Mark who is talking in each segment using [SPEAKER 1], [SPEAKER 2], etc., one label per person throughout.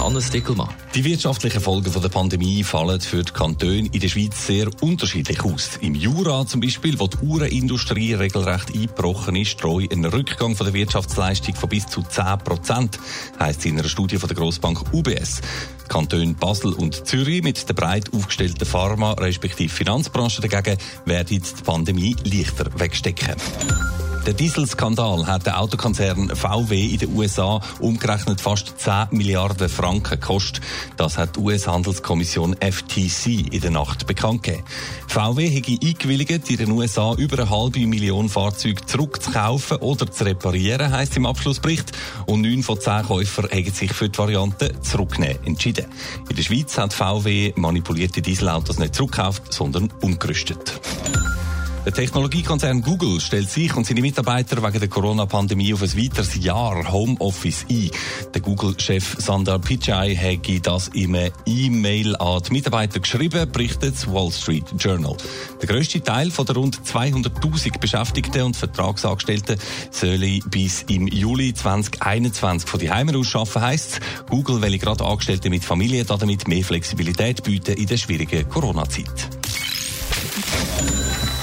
[SPEAKER 1] Hannes Dickelmann. Die wirtschaftlichen Folgen der Pandemie fallen für die Kantone in der Schweiz sehr unterschiedlich aus. Im Jura zum Beispiel, wo die Uhrenindustrie regelrecht eingebrochen ist, treu ein Rückgang von der Wirtschaftsleistung von bis zu 10 Prozent, heisst es in einer Studie von der Grossbank UBS. Die Kantone Basel und Zürich mit der breit aufgestellten Pharma- respektive Finanzbranche dagegen werden die Pandemie leichter wegstecken. Der Dieselskandal hat der Autokonzern VW in den USA umgerechnet fast 10 Milliarden Franken gekostet. Das hat die US-Handelskommission FTC in der Nacht bekannt gegeben. VW hätte eingewilligt, in den USA über eine halbe Million Fahrzeuge zurückzukaufen oder zu reparieren, heisst im Abschlussbericht. Und neun von zehn Käufern haben sich für die Variante zurücknehmen entschieden. In der Schweiz hat VW manipulierte Dieselautos nicht zurückgekauft, sondern umgerüstet. Der Technologiekonzern Google stellt sich und seine Mitarbeiter wegen der Corona-Pandemie auf ein weiteres Jahr Homeoffice ein. Der Google-Chef Sundar Pichai hat das in einer E-Mail an die Mitarbeiter geschrieben, berichtet das Wall Street Journal. Der grösste Teil von der rund 200.000 Beschäftigten und Vertragsangestellten soll bis im Juli 2021 von die Heimen aus arbeiten, heisst Google will gerade Angestellte mit Familie damit mehr Flexibilität bieten in der schwierigen Corona-Zeit.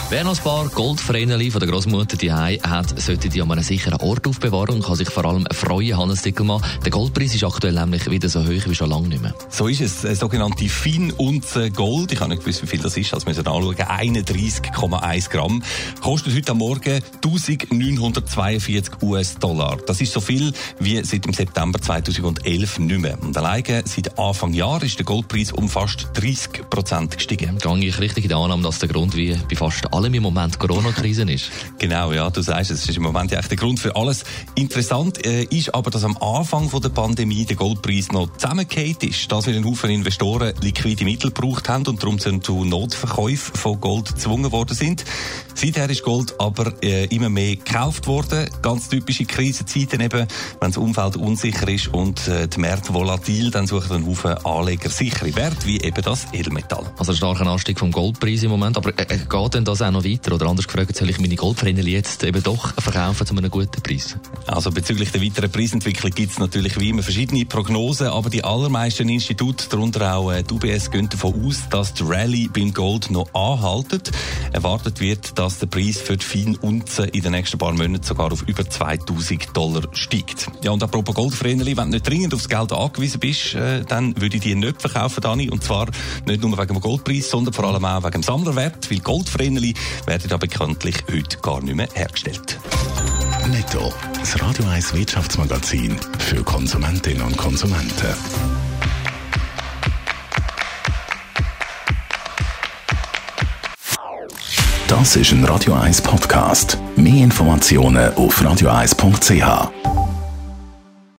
[SPEAKER 2] Wer noch ein paar Goldvreneli von der Großmutter die hat, sollte die an einem sicheren Ort aufbewahren und kann sich vor allem freuen, Hannes Dickelmann. Der Goldpreis ist aktuell nämlich wieder so hoch wie schon lange nicht mehr.
[SPEAKER 1] So ist es. Eine sogenannte Feinunze Gold, ich habe nicht gewusst, wie viel das ist, als wir es anschauen, 31,1 Gramm, kostet heute am Morgen 1942 US-Dollar. Das ist so viel wie seit dem September 2011 nicht mehr. Und alleine seit Anfang Jahr ist der Goldpreis um fast 30 Prozent gestiegen.
[SPEAKER 2] Gehe ich richtig in der Annahme, dass der Grund wie bei fast allem im Moment Corona-Krise ist.
[SPEAKER 1] Genau, ja, du sagst, es ist im Moment echt der Grund für alles. Interessant äh, ist aber, dass am Anfang von der Pandemie der Goldpreis noch zusammengekehrt ist. Das, weil ein Haufen Investoren liquide Mittel gebraucht haben und darum zu Notverkäufen von Gold gezwungen worden sind. Seither ist Gold aber äh, immer mehr gekauft worden. Ganz typische Krisenzeiten eben, wenn das Umfeld unsicher ist und äh, die Märkte volatil, dann suchen ein Haufen Anleger sichere Werte, wie eben das Edelmetall.
[SPEAKER 2] Also ein starker Anstieg vom Goldpreis im Moment, aber äh, geht denn das auch noch weiter? Oder anders gefragt, soll ich meine Goldbrennel jetzt eben doch verkaufen zu einem guten Preis?
[SPEAKER 1] Also bezüglich der weiteren Preisentwicklung gibt es natürlich wie immer verschiedene Prognosen, aber die allermeisten Institute, darunter auch äh, die UBS, gehen davon aus, dass die Rallye beim Gold noch anhaltet. Erwartet wird, dass der Preis für die Feinunze in den nächsten paar Monaten sogar auf über 2000 Dollar steigt. Ja, und apropos Goldvreneli, wenn du nicht dringend aufs Geld angewiesen bist, äh, dann würde ich die nicht verkaufen, Dani. Und zwar nicht nur wegen dem Goldpreis, sondern vor allem auch wegen dem Sammlerwert, weil Goldvreneli werden da bekanntlich heute gar nicht mehr hergestellt.
[SPEAKER 3] Netto, das Radio 1 Wirtschaftsmagazin für Konsumentinnen und Konsumenten. Das ist ein Radio 1 Podcast. Mehr Informationen auf radio1.ch.